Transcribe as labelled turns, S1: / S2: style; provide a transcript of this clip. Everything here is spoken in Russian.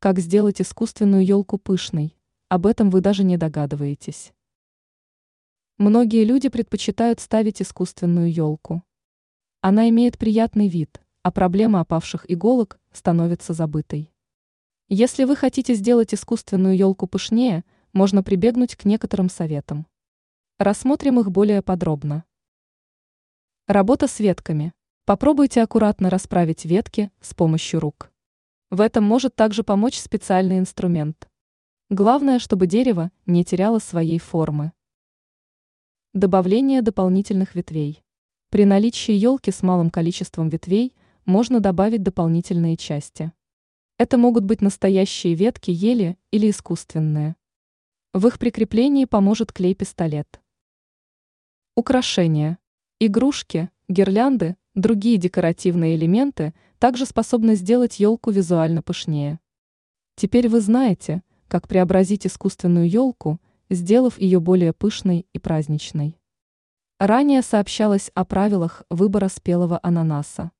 S1: Как сделать искусственную елку пышной? Об этом вы даже не догадываетесь. Многие люди предпочитают ставить искусственную елку. Она имеет приятный вид, а проблема опавших иголок становится забытой. Если вы хотите сделать искусственную елку пышнее, можно прибегнуть к некоторым советам. Рассмотрим их более подробно. Работа с ветками. Попробуйте аккуратно расправить ветки с помощью рук. В этом может также помочь специальный инструмент. Главное, чтобы дерево не теряло своей формы. Добавление дополнительных ветвей. При наличии елки с малым количеством ветвей можно добавить дополнительные части. Это могут быть настоящие ветки ели или искусственные. В их прикреплении поможет клей-пистолет. Украшения. Игрушки, гирлянды, другие декоративные элементы также способны сделать елку визуально пышнее. Теперь вы знаете, как преобразить искусственную елку, сделав ее более пышной и праздничной. Ранее сообщалось о правилах выбора спелого ананаса.